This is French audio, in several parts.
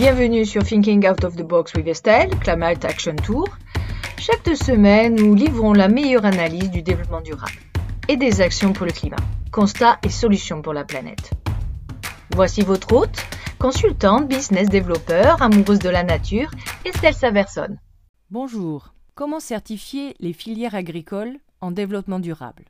Bienvenue sur Thinking Out of the Box with Estelle, Climate Action Tour. Chaque deux semaines, nous livrons la meilleure analyse du développement durable et des actions pour le climat, constats et solutions pour la planète. Voici votre hôte, consultante, business développeur, amoureuse de la nature, Estelle Saverson. Bonjour. Comment certifier les filières agricoles en développement durable?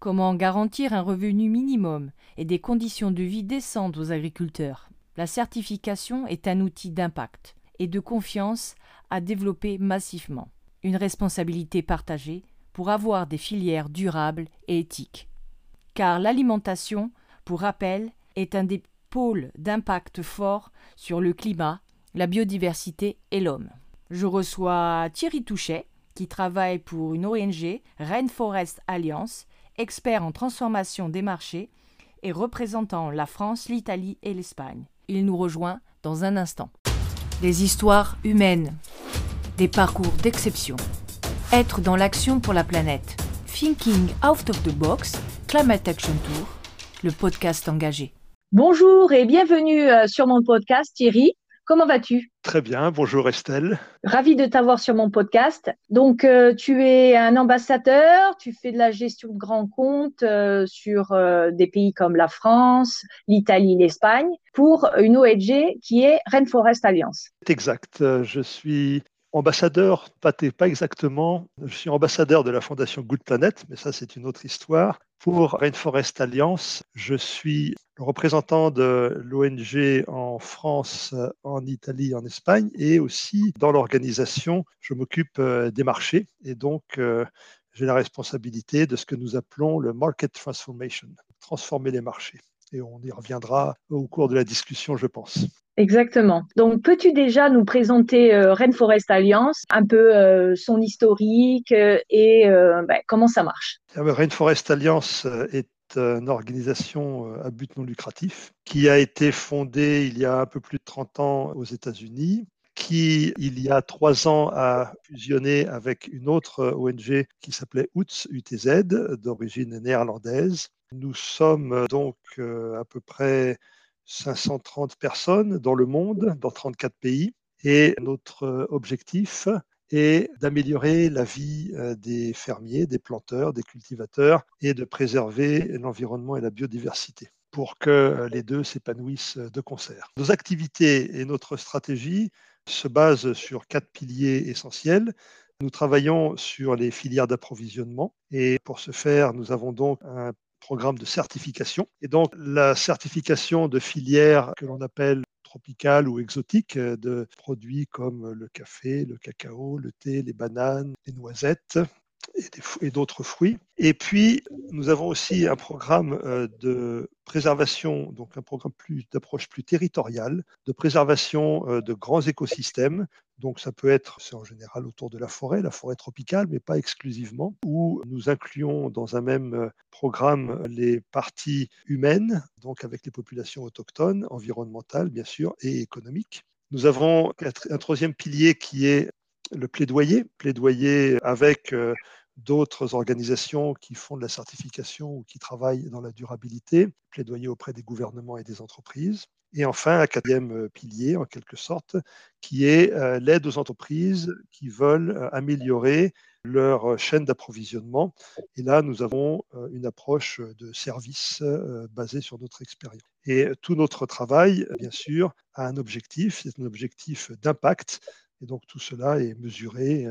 Comment garantir un revenu minimum et des conditions de vie décentes aux agriculteurs? La certification est un outil d'impact et de confiance à développer massivement. Une responsabilité partagée pour avoir des filières durables et éthiques. Car l'alimentation, pour rappel, est un des pôles d'impact fort sur le climat, la biodiversité et l'homme. Je reçois Thierry Touchet, qui travaille pour une ONG, Rainforest Alliance, expert en transformation des marchés et représentant la France, l'Italie et l'Espagne. Il nous rejoint dans un instant. Des histoires humaines, des parcours d'exception. Être dans l'action pour la planète. Thinking Out of the Box, Climate Action Tour, le podcast engagé. Bonjour et bienvenue euh, sur mon podcast Thierry. Comment vas-tu? Très bien, bonjour Estelle. Ravi de t'avoir sur mon podcast. Donc, euh, tu es un ambassadeur, tu fais de la gestion de grands comptes euh, sur euh, des pays comme la France, l'Italie, l'Espagne, pour une ONG qui est Rainforest Alliance. C'est exact. Je suis ambassadeur, pas, pas exactement, je suis ambassadeur de la fondation Good Planet, mais ça c'est une autre histoire. Pour Rainforest Alliance, je suis le représentant de l'ONG en France, en Italie, en Espagne, et aussi dans l'organisation, je m'occupe euh, des marchés et donc euh, j'ai la responsabilité de ce que nous appelons le market transformation, transformer les marchés. Et on y reviendra au cours de la discussion, je pense. Exactement. Donc, peux-tu déjà nous présenter euh, Rainforest Alliance, un peu son historique et ben, comment ça marche? Ah ben, Rainforest Alliance est une organisation euh, à but non lucratif qui a été fondée il y a un peu plus de 30 ans aux États-Unis qui, il y a trois ans, a fusionné avec une autre ONG qui s'appelait UTZ, UTZ d'origine néerlandaise. Nous sommes donc euh, à peu près 530 personnes dans le monde, dans 34 pays. Et notre objectif, et d'améliorer la vie euh, des fermiers, des planteurs, des cultivateurs et de préserver l'environnement et la biodiversité pour que euh, les deux s'épanouissent de concert. Nos activités et notre stratégie se basent sur quatre piliers essentiels. Nous travaillons sur les filières d'approvisionnement et pour ce faire, nous avons donc un programme de certification. Et donc, la certification de filières que l'on appelle tropicales ou exotiques euh, de produits comme le café, le cacao, le thé, les bananes, les noisettes et d'autres fruits. Et puis, nous avons aussi un programme euh, de préservation, donc un programme d'approche plus territoriale, de préservation euh, de grands écosystèmes. Donc, ça peut être, c'est en général autour de la forêt, la forêt tropicale, mais pas exclusivement, où nous incluons dans un même euh, programme les parties humaines, donc avec les populations autochtones, environnementales, bien sûr, et économiques. Nous avons un troisième pilier qui est le plaidoyer, plaidoyer avec d'autres organisations qui font de la certification ou qui travaillent dans la durabilité, plaidoyer auprès des gouvernements et des entreprises. Et enfin, un quatrième euh, pilier, en quelque sorte, qui est euh, l'aide aux entreprises qui veulent euh, améliorer leur chaîne d'approvisionnement. Et là, nous avons une approche de service basée sur notre expérience. Et tout notre travail, bien sûr, a un objectif, c'est un objectif d'impact. Et donc tout cela est mesuré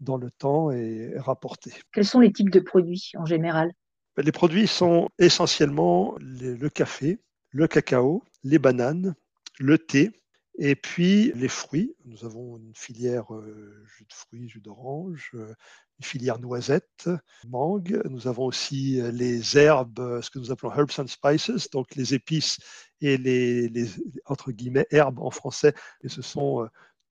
dans le temps et rapporté. Quels sont les types de produits en général? Ben, Les produits sont essentiellement le café, le cacao, les bananes, le thé et puis les fruits. Nous avons une filière euh, jus de fruits, jus d'orange, euh, une filière noisettes, mangue. Nous avons aussi euh, les herbes, ce que nous appelons herbs and spices, donc les épices et les, les entre guillemets herbes en français. Et ce sont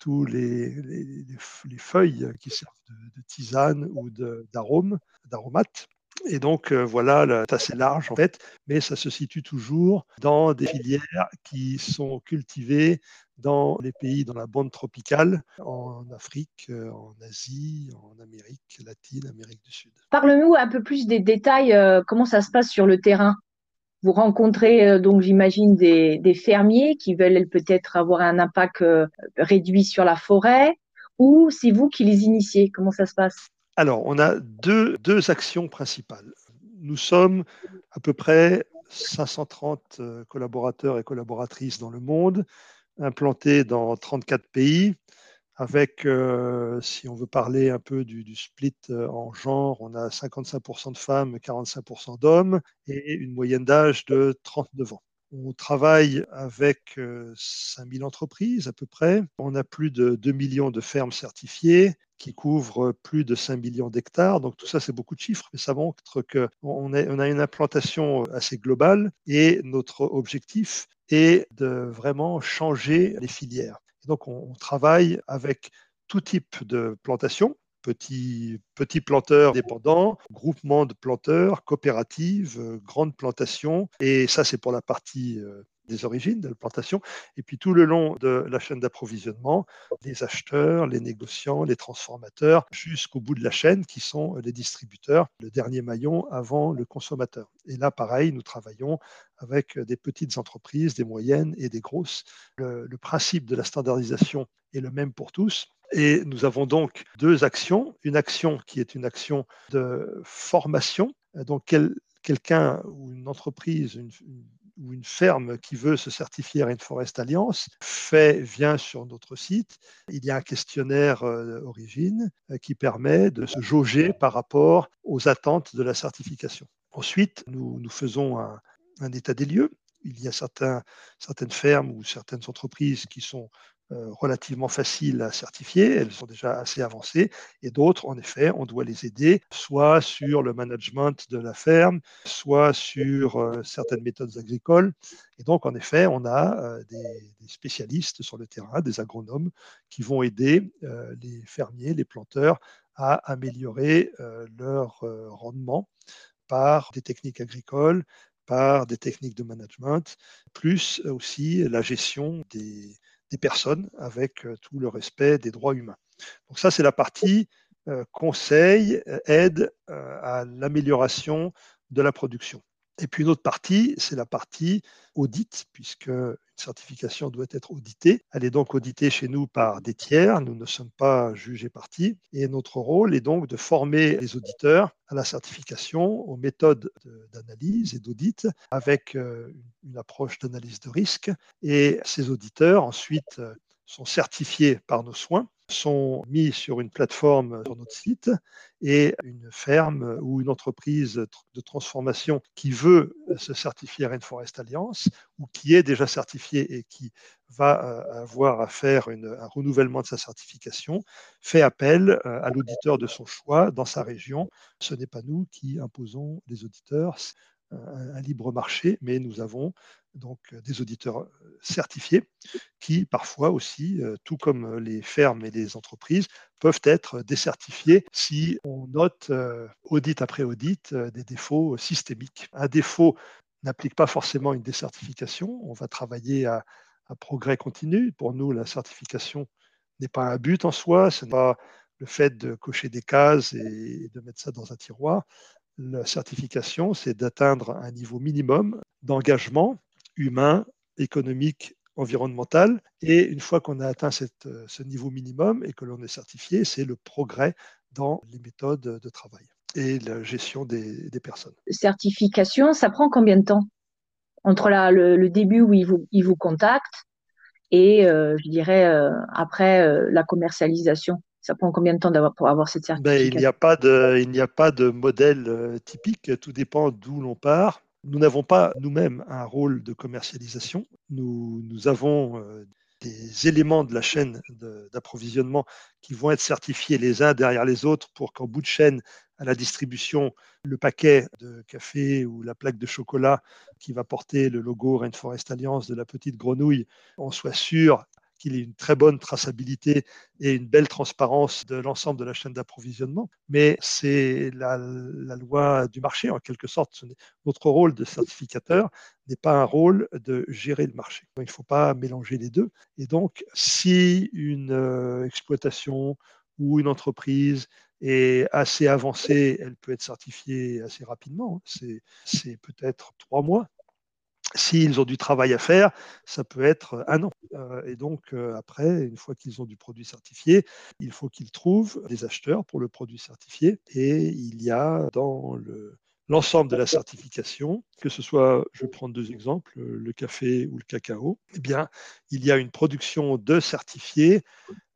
tous les, les, feuilles qui servent de, tisane ou d'arôme, d'aromates. Et donc euh, voilà, c'est assez large en fait, mais ça se situe toujours dans des filières qui sont cultivées dans les pays dans la bande tropicale, en Afrique, euh, en Asie, en Amérique latine, Amérique du Sud. Parle-nous un peu plus des détails, euh, comment ça se passe sur le terrain vous rencontrez euh, donc, j'imagine, des, fermiers qui veulent peut-être avoir un impact euh, réduit sur la forêt, ou c'est vous qui les initiez? Comment ça se passe? Alors, on a deux, deux actions principales. Nous sommes à peu près 530 collaborateurs et collaboratrices dans le monde, implantés dans 34 pays avec, euh, si on veut parler un peu du, split euh, en genre, on a 55% de femmes, 45% d'hommes et une moyenne d'âge de 39 ans. On travaille avec 5000 euh, entreprises à peu près. On a plus de 2 millions de fermes certifiées qui couvrent plus de 5 millions d'hectares. Donc tout ça, c'est beaucoup de chiffres, mais ça montre qu'on on a une implantation assez globale et notre objectif est de vraiment changer les filières donc, on, travaille avec tout type de plantation, petits, petits planteurs dépendants, groupements de planteurs, coopératives, euh, grandes plantations. Et ça, c'est pour la partie euh, des origines de la plantation. Et puis tout le long de la chaîne d'approvisionnement, les acheteurs, les négociants, les transformateurs, jusqu'au bout de la chaîne qui sont les distributeurs, le dernier maillon avant le consommateur. Et là, pareil, nous travaillons avec des petites entreprises, des moyennes et des grosses. Le, principe de la standardisation est le même pour tous. Et nous avons donc deux actions. Une action qui est une action de formation. Donc, quelqu'un ou une entreprise, une, ou une ferme qui veut se certifier à Rainforest Alliance fait, vient sur notre site. Il y a un questionnaire euh, d'origine euh, qui permet de se jauger par rapport aux attentes de la certification. Ensuite, nous, nous faisons un, état des lieux. Il y a certaines fermes ou certaines entreprises qui sont relativement faciles à certifier, elles sont déjà assez avancées, et d'autres, en effet, on doit les aider, soit sur le management de la ferme, soit sur euh, certaines méthodes agricoles. Et donc, en effet, on a euh, des, spécialistes sur le terrain, des agronomes, qui vont aider les fermiers, les planteurs, à améliorer leur rendement par des techniques agricoles, par des techniques de management, plus aussi la gestion des, personnes avec euh, tout le respect des droits humains. Donc ça, c'est la partie euh, conseil, euh, aide à l'amélioration de la production. Et puis une autre partie, c'est la partie audit, puisque une certification doit être auditée. Elle est donc auditée chez nous par des tiers. Nous ne sommes pas jugés partis. Et notre rôle est donc de former les auditeurs à la certification, aux méthodes d'analyse et d'audit, avec une approche d'analyse de risque. Et ces auditeurs ensuite sont certifiés par nos soins sont mis sur une plateforme sur notre site et une ferme ou une entreprise de transformation qui veut se certifier Rainforest Alliance ou qui est déjà certifiée et qui va euh, avoir à faire un renouvellement de sa certification, fait appel euh, à l'auditeur de son choix dans sa région. Ce n'est pas nous qui imposons les auditeurs un, libre marché, mais nous avons donc euh, des auditeurs euh, certifiés qui parfois aussi, euh, tout comme les fermes et les entreprises, peuvent être décertifiés si on note audit après audit des défauts systémiques. Un défaut n'implique pas forcément une décertification. On va travailler à, à, progrès continu. Pour nous, la certification n'est pas un but en soi, ce n'est pas le fait de cocher des cases et de mettre ça dans un tiroir. La certification, c'est d'atteindre un niveau minimum d'engagement humain, économique, environnemental. Et une fois qu'on a atteint ce niveau minimum et que l'on est certifié, c'est le progrès dans les méthodes de travail et la gestion des, personnes. Certification, ça prend combien de temps? Entre le, début où il vous, il vous contacte et, euh, je dirais, euh, après euh, la commercialisation ça prend combien de temps pour avoir cette certification ben, Il n'y a, pas de, il n'y a pas de modèle euh, typique, tout dépend d'où l'on part. Nous n'avons pas nous-mêmes un rôle de commercialisation. Nous, avons euh, des éléments de la chaîne d'approvisionnement qui vont être certifiés les uns derrière les autres pour qu'en bout de chaîne, à la distribution, le paquet de café ou la plaque de chocolat qui va porter le logo Rainforest Alliance de la petite grenouille, on soit sûr qu'il ait une très bonne traçabilité et une belle transparence de l'ensemble de la chaîne d'approvisionnement. Mais c'est la, loi du marché, en quelque sorte. Notre rôle de certificateur n'est pas un rôle de gérer le marché. Il ne faut pas mélanger les deux. Et donc, si une euh, exploitation ou une entreprise est assez avancée, elle peut être certifiée assez rapidement. C'est peut-être trois mois S'ils ont du travail à faire, ça peut être un an. Euh, et donc, euh, après, une fois qu'ils ont du produit certifié, il faut qu'ils trouvent des acheteurs pour le produit certifié. Et il y a dans l'ensemble de la certification, que ce soit, je vais prendre deux exemples, le café ou le cacao, eh bien, il y a une production de certifiés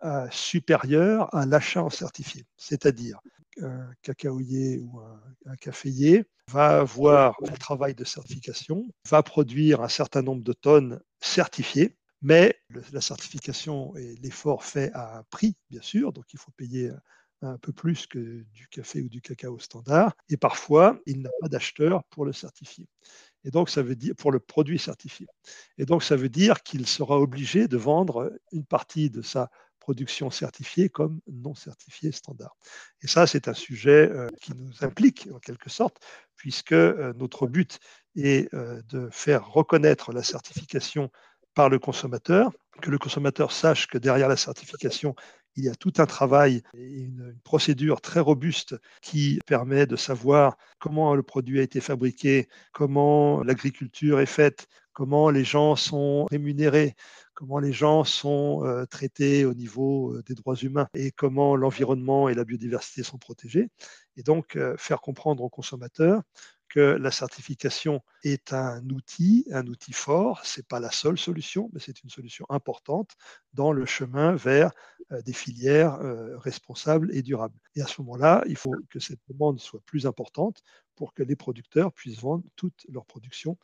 euh, supérieure à l'achat en certifié. C'est-à-dire un cacaoyer ou un, caféier va avoir le travail de certification, va produire un certain nombre de tonnes certifiées, mais la certification et l'effort fait à un prix, bien sûr, donc il faut payer un peu plus que du café ou du cacao standard, et parfois il n'a pas d'acheteur pour le certifier. Et donc, ça veut dire pour le produit certifié. Et donc, ça veut dire qu'il sera obligé de vendre une partie de sa production certifiée comme non certifiée standard. Et ça, c'est un sujet euh, qui nous implique en quelque sorte, puisque euh, notre but est euh, de faire reconnaître la certification par le consommateur, que le consommateur sache que derrière la certification, il y a tout un travail et une, procédure très robuste qui permet de savoir comment le produit a été fabriqué, comment l'agriculture est faite, comment les gens sont rémunérés, comment les gens sont euh, traités au niveau euh, des droits humains et comment l'environnement et la biodiversité sont protégés. Et donc, euh, faire comprendre aux consommateurs que la certification est un outil, un outil fort. Ce n'est pas la seule solution, mais c'est une solution importante dans le chemin vers des filières responsables et durables. Et à ce moment-là, il faut que cette demande soit plus importante pour que les producteurs puissent vendre toute leur production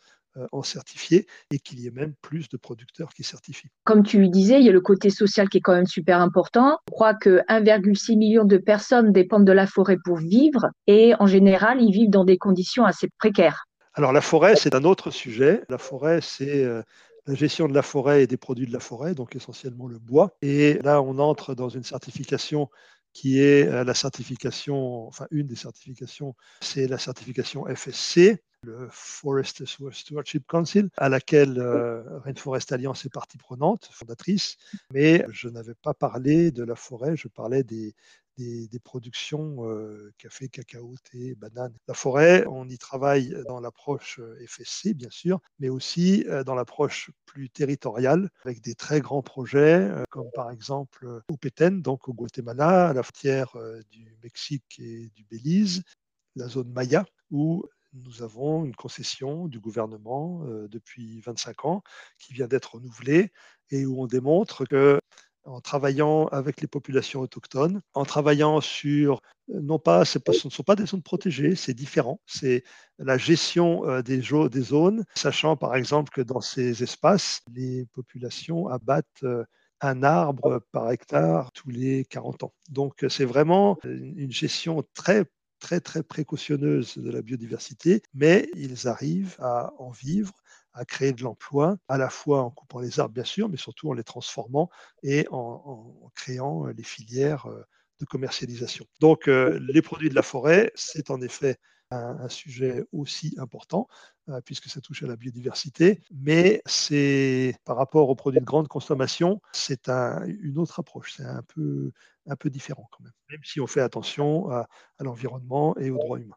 en certifié et qu'il y ait même plus de producteurs qui certifient. Comme tu le disais, il y a le côté social qui est quand même super important. Je crois que 1,6 million de personnes dépendent de la forêt pour vivre et en général, ils vivent dans des conditions assez précaires. Alors la forêt, c'est un autre sujet. La forêt, c'est euh, la gestion de la forêt et des produits de la forêt, donc essentiellement le bois. Et là, on entre dans une certification qui est euh, la certification, enfin une des certifications, c'est la certification FSC, le Forest Stewardship Council, à laquelle euh, Rainforest Alliance est partie prenante, fondatrice, mais je n'avais pas parlé de la forêt, je parlais des, des, productions euh, café, cacao, thé, banane. La forêt, on y travaille dans l'approche euh, FSC, bien sûr, mais aussi dans l'approche plus territoriale, avec des très grands projets, comme par exemple au Petén, donc au Guatemala, à la frontière du Mexique et du Belize, la zone Maya, où nous avons une concession du gouvernement euh, depuis 25 ans qui vient d'être renouvelée et où on démontre que en travaillant avec les populations autochtones, en travaillant sur, euh, non pas, ce ne sont pas des zones protégées, c'est différent, c'est la gestion euh, des, des, zones, sachant par exemple que dans ces espaces, les populations abattent un arbre par hectare tous les 40 ans. Donc c'est vraiment une gestion très très très précautionneuse de la biodiversité, mais ils arrivent à en vivre, à créer de l'emploi, à la fois en coupant les arbres bien sûr, mais surtout en les transformant et en, créant les filières euh, de commercialisation. Donc euh, les produits de la forêt, c'est en effet un, sujet aussi important euh, puisque ça touche à la biodiversité, mais c'est par rapport aux produits de grande consommation, c'est une autre approche, c'est un peu, un peu différent quand même, même si on fait attention à, l'environnement et aux droits humains.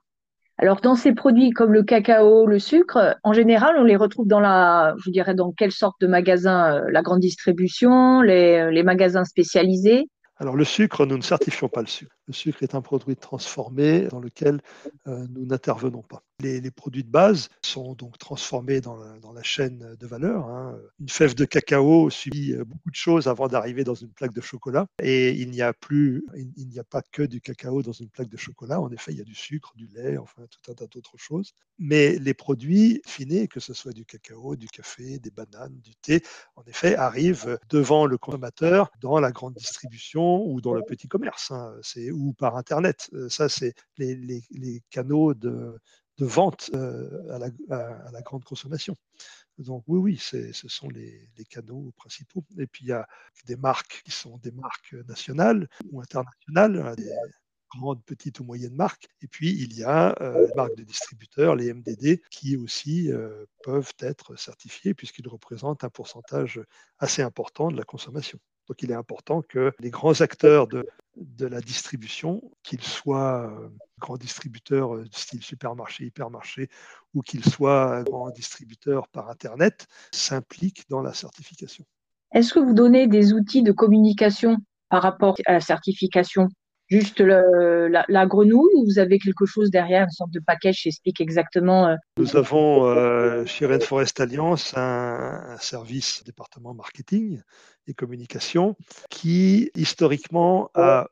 Alors, dans ces produits comme le cacao, le sucre, en général, on les retrouve dans la, je dirais, dans quelle sorte de magasin euh, La grande distribution, les, les magasins spécialisés? Alors le sucre, nous ne certifions pas le sucre. Le sucre est un produit transformé dans lequel euh, nous n'intervenons pas. Les, produits de base sont donc transformés dans la, chaîne de valeur. Hein. Une fève de cacao subit euh, beaucoup de choses avant d'arriver dans une plaque de chocolat. Et il n'y a plus, il, n'y a pas que du cacao dans une plaque de chocolat. En effet, il y a du sucre, du lait, enfin tout un tas d'autres choses. Mais les produits finis, que ce soit du cacao, du café, des bananes, du thé, en effet, arrivent devant le consommateur dans la grande distribution ou dans le petit commerce. Hein. Ou par Internet. Euh, ça, c'est les, canaux de, vente euh, à la, grande consommation. Donc oui, oui, ce sont les, canaux principaux. Et puis il y a des marques qui sont des marques nationales ou internationales, hein, des grandes, petites ou moyennes marques. Et puis il y a euh, les marques de distributeurs, les MDD, qui aussi peuvent être certifiés puisqu'ils représentent un pourcentage assez important de la consommation. Donc il est important que les grands acteurs de, de la distribution, qu'il soit grand distributeur style supermarché, hypermarché, ou qu'il soit grand distributeur par Internet, s'implique dans la certification. Est-ce que vous donnez des outils de communication par rapport à la certification? Juste la, grenouille ou vous avez quelque chose derrière, une sorte de package qui explique exactement euh, Nous avons euh, chez Rainforest Alliance un, un, service département marketing et communication qui historiquement a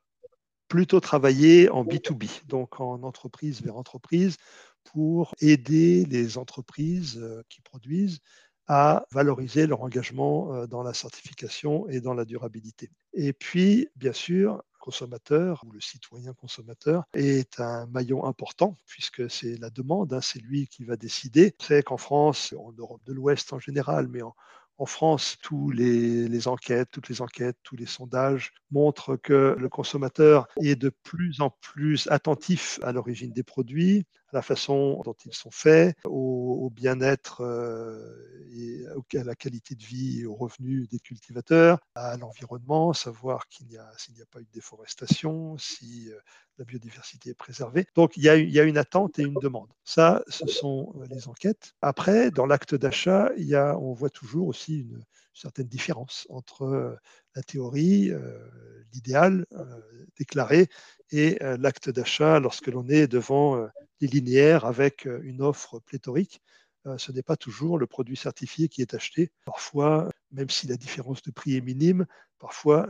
plutôt travaillé en B2B, donc en entreprise vers entreprise, pour aider les entreprises euh, qui produisent à valoriser leur engagement euh, dans la certification et dans la durabilité. Et puis, bien sûr, consommateur ou le citoyen consommateur est un maillon important puisque c'est la demande, hein, c'est lui qui va décider. C'est qu'en France, en Europe de l'Ouest en général, mais en, en France, tous les, enquêtes, toutes les enquêtes, tous les sondages montrent que le consommateur est de plus en plus attentif à l'origine des produits, à la façon dont ils sont faits, au, bien-être euh, et à la qualité de vie et aux revenus des cultivateurs, à l'environnement, savoir qu'il n'y a, s'il n'y a pas eu de déforestation, si euh, la biodiversité est préservée. Donc il y, a, une attente et une demande. Ça, ce sont euh, les enquêtes. Après, dans l'acte d'achat, on voit toujours aussi une certaine différence entre la théorie, l'idéal déclaré, et l'acte d'achat lorsque l'on est devant des linéaires avec une offre pléthorique. Ce n'est pas toujours le produit certifié qui est acheté. Parfois, même si la différence de prix est minime, parfois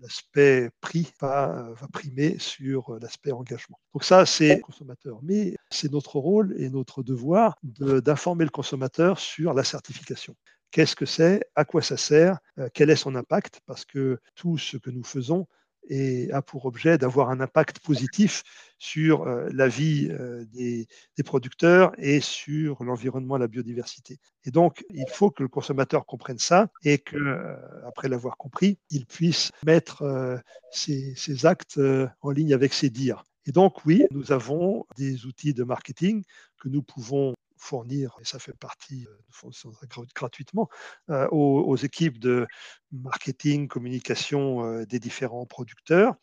l'aspect prix va, va, primer sur l'aspect engagement. Donc ça, c'est le consommateur. Mais c'est notre rôle et notre devoir d'informer le consommateur sur la certification. Qu'est-ce que c'est? À quoi ça sert? Quel est son impact? Parce que tout ce que nous faisons et a pour objet d'avoir un impact positif sur euh, la vie euh, des, producteurs et sur l'environnement, la biodiversité. Et donc, il faut que le consommateur comprenne ça et que, euh, après l'avoir compris, il puisse mettre ses, ses, actes en ligne avec ses dires. Et donc, oui, nous avons des outils de marketing que nous pouvons fournir, et ça fait partie, euh, gratuitement, euh, aux, équipes de marketing, communication euh, des différents producteurs,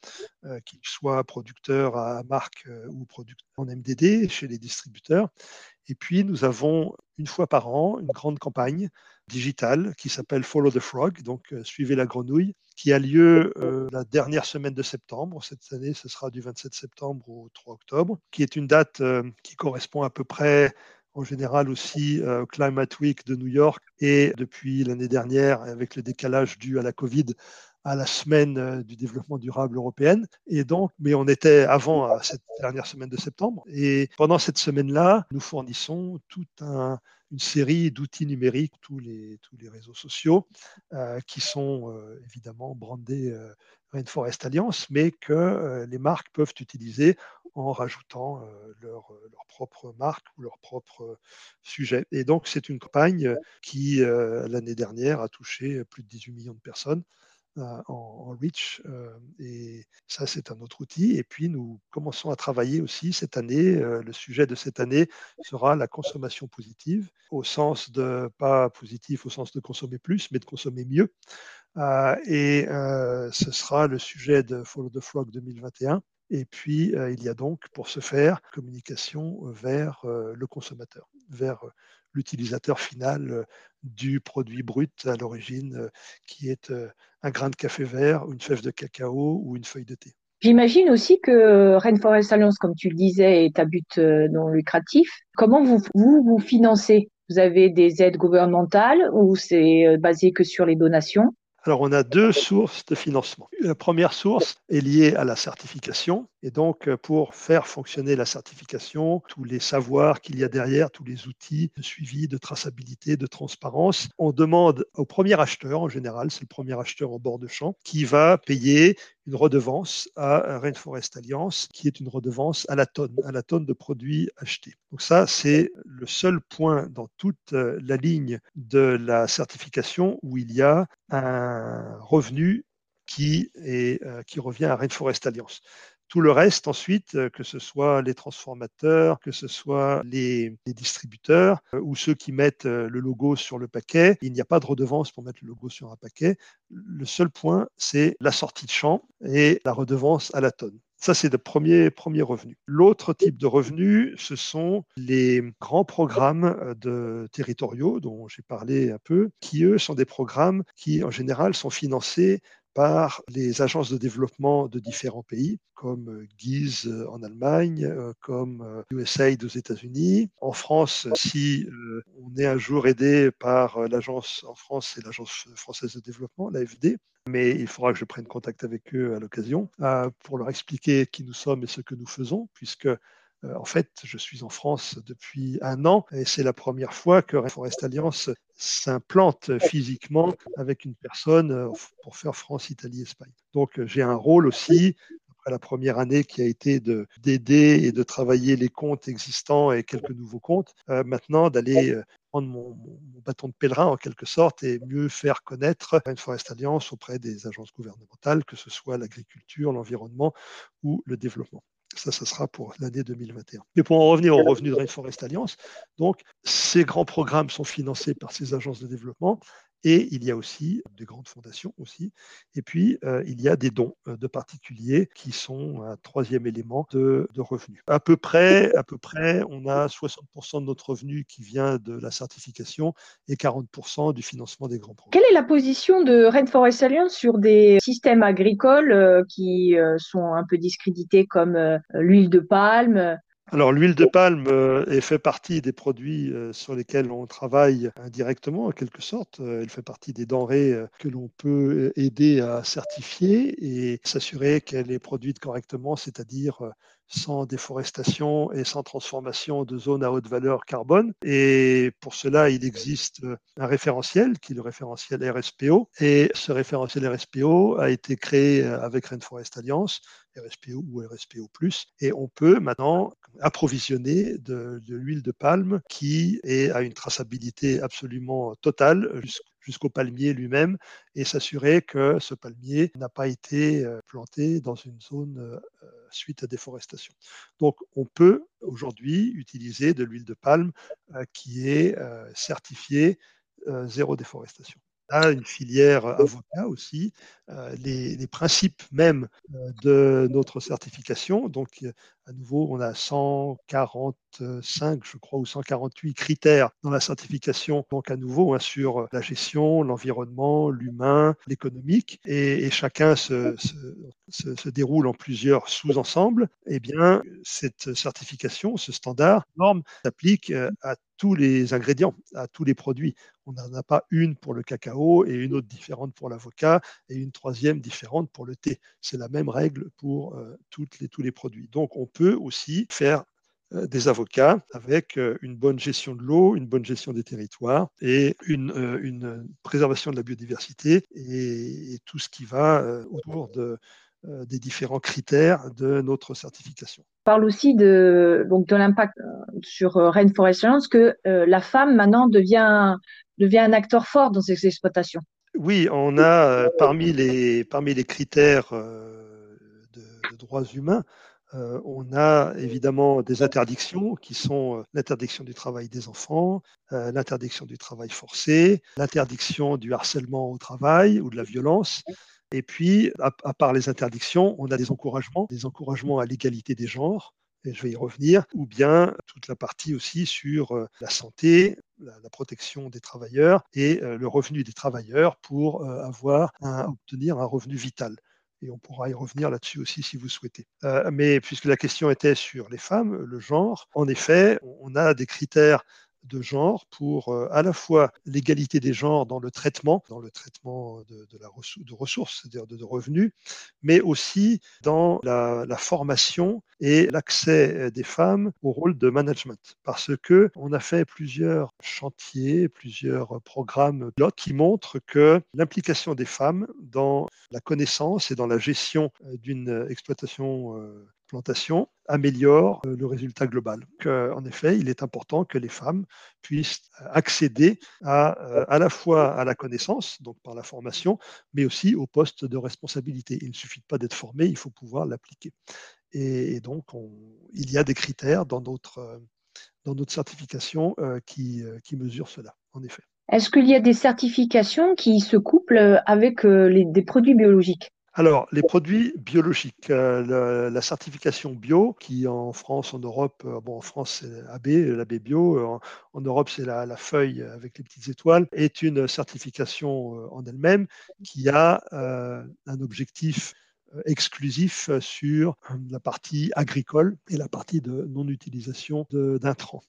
qu'ils soient producteurs à marque ou producteurs en MDD chez les distributeurs. Et puis, nous avons une fois par an une grande campagne digitale qui s'appelle Follow the Frog, donc suivez la grenouille, qui a lieu la dernière semaine de septembre. Cette année, ce sera du 27 septembre au 3 octobre, qui est une date qui correspond à peu près en général aussi euh, Climate Week de New York et depuis l'année dernière, avec le décalage dû à la Covid, à la semaine euh, du développement durable européenne. Et donc, mais on était avant à cette dernière semaine de septembre. Et pendant cette semaine-là, nous fournissons toute une série d'outils numériques, tous les, tous les réseaux sociaux, euh, qui sont évidemment brandés Rainforest Alliance, mais que les marques peuvent utiliser en rajoutant leur, leur, propre marque ou leur propre sujet. Et donc, c'est une campagne qui, l'année dernière, a touché plus de 18 millions de personnes. En, reach et ça c'est un autre outil. Et puis nous commençons à travailler aussi cette année le sujet de cette année sera la consommation positive au sens de pas positif au sens de consommer plus mais de consommer mieux. Et ce sera le sujet de Follow the Frog 2021 et puis, euh, il y a donc, pour ce faire, communication euh, vers euh, le consommateur, vers l'utilisateur final du produit brut à l'origine, qui est un grain de café vert, une fève de cacao ou une feuille de thé. J'imagine aussi que Rainforest Alliance, comme tu le disais, est à but non lucratif. Comment vous vous, vous financez? Vous avez des aides gouvernementales ou c'est basé que sur les donations? Alors, on a deux sources de financement. La première source est liée à la certification. Et donc, pour faire fonctionner la certification, tous les savoirs qu'il y a derrière, tous les outils de suivi, de traçabilité, de transparence, on demande au premier acheteur, en général, c'est le premier acheteur en bord de champ, qui va payer une redevance à Rainforest Alliance, qui est une redevance à la tonne, à la tonne de produits achetés. Donc ça, c'est le seul point dans toute euh, la ligne de la certification où il y a un revenu qui, euh, qui revient à Rainforest Alliance. Tout le reste, ensuite, euh, que ce soit les transformateurs, que ce soit les, distributeurs euh, ou ceux qui mettent euh, le logo sur le paquet, il n'y a pas de redevance pour mettre le logo sur un paquet. Le seul point, c'est la sortie de champ et la redevance à la tonne. Ça, c'est le premier, premier revenu. L'autre type de revenu, ce sont les grands programmes de territoriaux dont j'ai parlé un peu, qui, eux, sont des programmes qui, en général, sont financés par les agences de développement de différents pays, comme euh, GIZ euh, en Allemagne, euh, comme USAID aux États-Unis. En France, si on est un jour aidé par l'agence, en France, c'est l'agence française de développement, l'AFD, mais il faudra que je prenne contact avec eux à l'occasion pour leur expliquer qui nous sommes et ce que nous faisons, puisque en fait, je suis en France depuis un an et c'est la première fois que Rainforest Alliance s'implante physiquement avec une personne euh, pour faire France, Italie, Espagne. Donc euh, j'ai un rôle aussi après la première année qui a été d'aider et de travailler les comptes existants et quelques nouveaux comptes, maintenant d'aller prendre mon, bâton de pèlerin en quelque sorte et mieux faire connaître Rainforest Alliance auprès des agences gouvernementales, que ce soit l'agriculture, l'environnement ou le développement. Ça, ça sera pour l'année 2021. Mais pour en revenir aux revenus de Rainforest Alliance, donc ces grands programmes sont financés par ces agences de développement et il y a aussi des grandes fondations aussi. Et puis, euh, il y a des dons euh, de particuliers qui sont un troisième élément de, revenus. À peu près, à peu près, on a 60% de notre revenu qui vient de la certification et 40% du financement des grands programmes. Quelle est la position de Rainforest Alliance sur des systèmes agricoles euh, qui sont un peu discrédités comme l'huile de palme alors l'huile de palme euh, fait partie des produits euh, sur lesquels on travaille indirectement en quelque sorte. Euh, elle fait partie des denrées que l'on peut aider à certifier et s'assurer qu'elle est produite correctement, c'est-à-dire sans déforestation et sans transformation de zones à haute valeur carbone. Et pour cela, il existe un référentiel qui est le référentiel RSPO. Et ce référentiel RSPO a été créé avec Rainforest Alliance RSPO ou RSPO+. Et on peut maintenant approvisionner de, l'huile de palme qui est, a une traçabilité absolument totale jusqu'au palmier lui-même et s'assurer que ce palmier n'a pas été euh, planté dans une zone euh, suite à déforestation. Donc on peut aujourd'hui utiliser de l'huile de palme euh, qui est certifiée zéro déforestation une filière avocat aussi, euh, les, principes même euh, de notre certification. Donc, nouveau, on a 145, je crois, ou 148 critères dans la certification. Donc, à nouveau, hein, sur la gestion, l'environnement, l'humain, l'économique. Et, chacun se, se, déroule en plusieurs sous-ensembles. Eh bien, cette certification, ce standard, norme, s'applique euh, à tous les ingrédients, à tous les produits. On n'en a pas une pour le cacao et une autre différente pour l'avocat et une troisième différente pour le thé. C'est la même règle pour euh, les, tous les produits. Donc on peut aussi faire euh, des avocats avec euh, une bonne gestion de l'eau, une bonne gestion des territoires et une, une préservation de la biodiversité et, tout ce qui va autour de, des différents critères de notre certification parle aussi de, donc de l'impact euh, sur euh, Rainforest Alliance que euh, la femme maintenant devient, devient un acteur fort dans ces exploitations. Oui, on a parmi, les, parmi les critères de, droits humains, on a évidemment des interdictions qui sont l'interdiction du travail des enfants, l'interdiction du travail forcé, l'interdiction du harcèlement au travail ou de la violence, et puis, à, part les interdictions, on a des encouragements, des encouragements à l'égalité des genres, et je vais y revenir, ou bien toute la partie aussi sur euh, la santé, la, protection des travailleurs et euh, le revenu des travailleurs pour euh, avoir obtenir un revenu vital. Et on pourra y revenir là-dessus aussi si vous souhaitez. mais puisque la question était sur les femmes, le genre, en effet, on a des critères de genre pour euh, à la fois l'égalité des genres dans le traitement, dans le traitement de, la de ressources, c'est-à-dire de, revenus, mais aussi dans la, formation et l'accès euh, des femmes au rôle de management. Parce que on a fait plusieurs chantiers, plusieurs programmes qui montrent que l'implication des femmes dans la connaissance et dans la gestion euh, d'une exploitation améliore le résultat global. en effet, il est important que les femmes puissent accéder à, la fois à la connaissance, donc par la formation, mais aussi au poste de responsabilité. Il ne suffit pas d'être formé, il faut pouvoir l'appliquer. Et, donc, il y a des critères dans notre, certification qui, mesurent cela, en effet. Est-ce qu'il y a des certifications qui se couplent avec des produits biologiques? Alors, les produits biologiques, la, certification bio, qui en France, en Europe, bon, en France c'est AB, l'AB bio, en, Europe c'est la, feuille avec les petites étoiles, est une certification en elle-même qui a un objectif exclusif sur la partie agricole et la partie de non-utilisation d'intrants.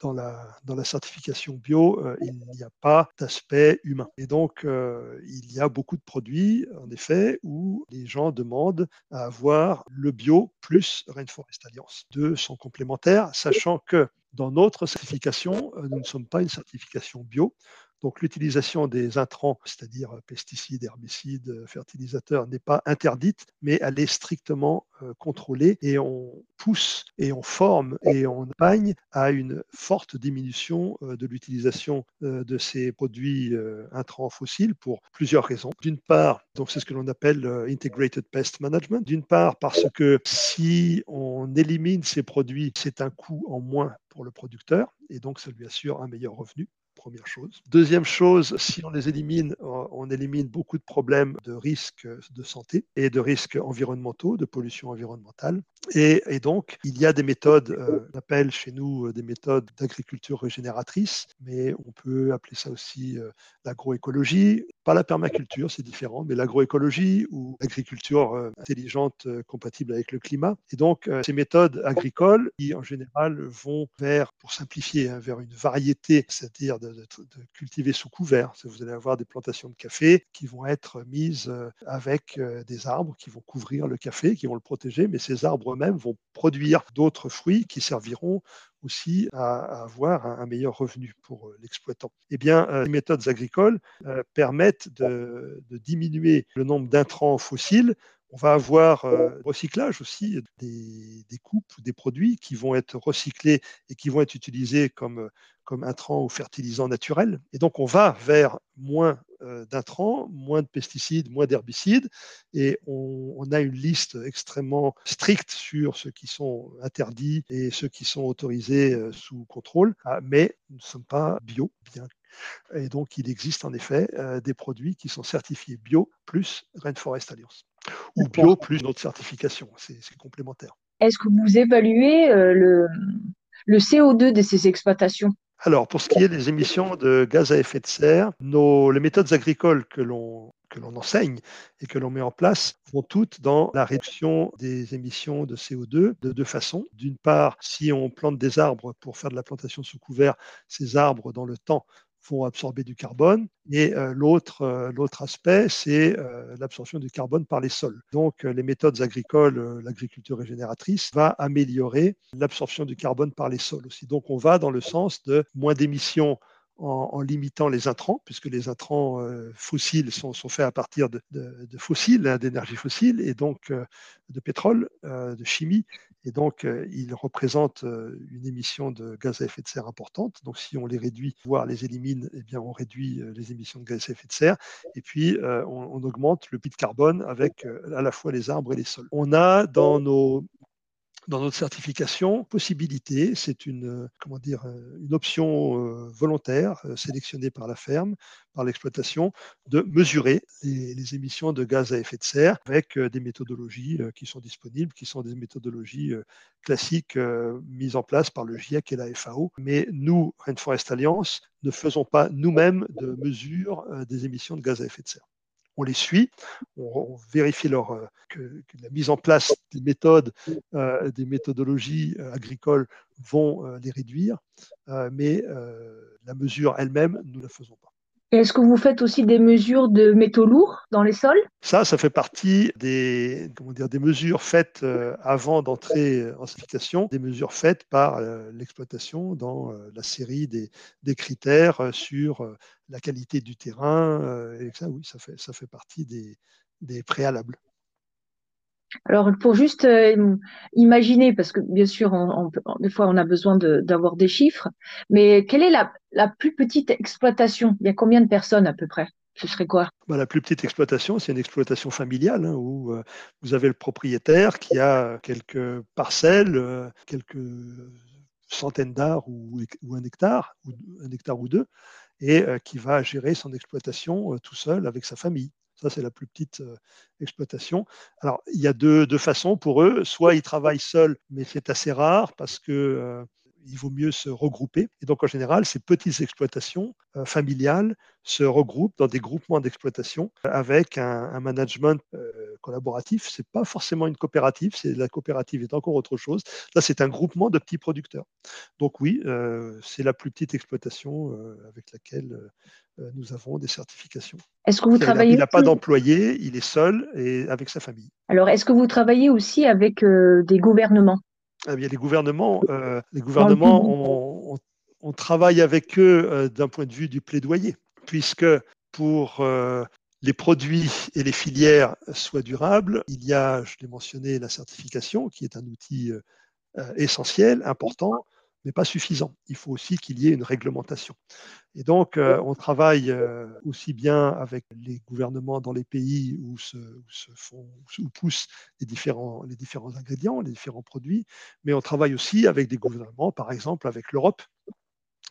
Dans la, certification bio, il n'y a pas d'aspect humain. Et donc, il y a beaucoup de produits, en effet, où les gens demandent à avoir le bio plus Rainforest Alliance. Deux sont complémentaires, sachant que dans notre certification, nous ne sommes pas une certification bio. Donc l'utilisation des intrants, c'est-à-dire pesticides, herbicides, fertilisateurs, n'est pas interdite, mais elle est strictement euh, contrôlée et on pousse et on forme et on bagne à une forte diminution euh, de l'utilisation euh, de ces produits intrants fossiles pour plusieurs raisons. D'une part, donc c'est ce que l'on appelle integrated pest management. D'une part parce que si on élimine ces produits, c'est un coût en moins pour le producteur et donc ça lui assure un meilleur revenu première chose. Deuxième chose, si on les élimine, on élimine beaucoup de problèmes de risques de santé et de risques environnementaux, de pollution environnementale. Et, donc, il y a des méthodes, euh, on appelle chez nous euh, des méthodes d'agriculture régénératrice, mais on peut appeler ça aussi euh, l'agroécologie. Pas la permaculture, c'est différent, mais l'agroécologie ou l'agriculture intelligente compatible avec le climat. Et donc, ces méthodes agricoles qui, en général, vont vers, pour simplifier, hein, vers une variété, c'est-à-dire de, de, cultiver sous couvert. Vous allez avoir des plantations de café qui vont être mises avec des arbres qui vont couvrir le café, qui vont le protéger, mais ces arbres eux-mêmes vont produire d'autres fruits qui serviront aussi à, avoir un, meilleur revenu pour euh, l'exploitant. Eh bien, euh, les méthodes agricoles euh, permettent de, diminuer le nombre d'intrants fossiles on va avoir recyclage aussi des, coupes, des produits qui vont être recyclés et qui vont être utilisés comme, comme intrants ou fertilisants naturels. Et donc, on va vers moins euh, d'intrants, moins de pesticides, moins d'herbicides, et on, a une liste extrêmement stricte sur ceux qui sont interdits et ceux qui sont autorisés euh, sous contrôle, ah, mais nous ne sommes pas bio, bien. Et donc, il existe en effet euh, des produits qui sont certifiés bio plus Rainforest Alliance, ou bio plus notre certification, c'est complémentaire. Est-ce que vous évaluez le, le CO2 de ces exploitations? Alors, pour ce qui est des émissions de gaz à effet de serre, nos, les méthodes agricoles que l'on que l'on enseigne et que l'on met en place vont toutes dans la réduction des émissions de CO2 de deux façons. D'une part, si on plante des arbres pour faire de la plantation sous couvert, ces arbres, dans le temps, vont absorber du carbone. Et euh, l'autre, euh, l'autre aspect, c'est euh, l'absorption du carbone par les sols. Donc, les méthodes agricoles, l'agriculture régénératrice, va améliorer l'absorption du carbone par les sols aussi. Donc, on va dans le sens de moins d'émissions en, limitant les intrants, puisque les intrants fossiles sont, faits à partir de, fossiles, hein, d'énergie fossile, et donc de pétrole, de chimie, et donc ils représentent une émission de gaz à effet de serre importante. Donc si on les réduit, voire les élimine, eh bien on réduit les émissions de gaz à effet de serre, et puis on, on, augmente le puits de carbone avec à la fois les arbres et les sols. On a dans nos dans notre certification, possibilité, c'est une, euh, comment dire, euh, une option euh, volontaire sélectionnée par la ferme, par l'exploitation, de mesurer les, émissions de gaz à effet de serre avec des méthodologies qui sont disponibles, qui sont des méthodologies classiques mises en place par le GIEC et la FAO. Mais nous, Rainforest Alliance, ne faisons pas nous-mêmes de mesure des émissions de gaz à effet de serre on les suit, on, vérifie euh, que, la mise en place des méthodes, euh, des méthodologies euh, agricoles vont les réduire, mais la mesure elle-même, nous ne la faisons pas. Est-ce que vous faites aussi des mesures de métaux lourds dans les sols? Ça, ça fait partie des, comment dire, des mesures faites euh, avant d'entrer en certification, des mesures faites par euh, l'exploitation dans euh, la série des, critères sur la qualité du terrain. et ça, oui, ça fait, ça fait partie des préalables. Alors, pour juste euh, imaginer, parce que bien sûr, des fois, on a besoin d'avoir des chiffres, mais quelle est la, plus petite exploitation? Il y a combien de personnes à peu près? Ce serait quoi? Bah, La plus petite exploitation, c'est une exploitation familiale, hein, où euh, vous avez le propriétaire qui a quelques parcelles, euh, quelques centaines d'arts ou, ou, un hectare, ou un hectare ou deux, et qui va gérer son exploitation tout seul avec sa famille. Ça, c'est la plus petite euh, exploitation. Alors, il y a deux, façons pour eux. Soit ils travaillent seuls, mais c'est assez rare parce que euh, il vaut mieux se regrouper. Et donc, en général, ces petites exploitations euh, familiales se regroupent dans des groupements d'exploitation avec un, management collaboratif. Ce n'est pas forcément une coopérative, c'est la coopérative est encore autre chose. Là, c'est un groupement de petits producteurs. Donc oui, c'est la plus petite exploitation avec laquelle euh, nous avons des certifications. Est-ce que vous travaillez Il n'a pas d'employé, il est seul et avec sa famille. Alors, est-ce que vous travaillez aussi avec euh, des gouvernements? Eh bien, les gouvernements, euh, les gouvernements on, travaille avec eux d'un point de vue du plaidoyer, puisque pour les produits et les filières soient durables, il y a, je l'ai mentionné, la certification, qui est un outil essentiel, important, mais pas suffisant. Il faut aussi qu'il y ait une réglementation. Et donc, euh, on travaille euh, aussi bien avec les gouvernements dans les pays où se, font, où poussent les différents, les différents ingrédients, les différents produits, mais on travaille aussi avec des gouvernements, par exemple avec l'Europe,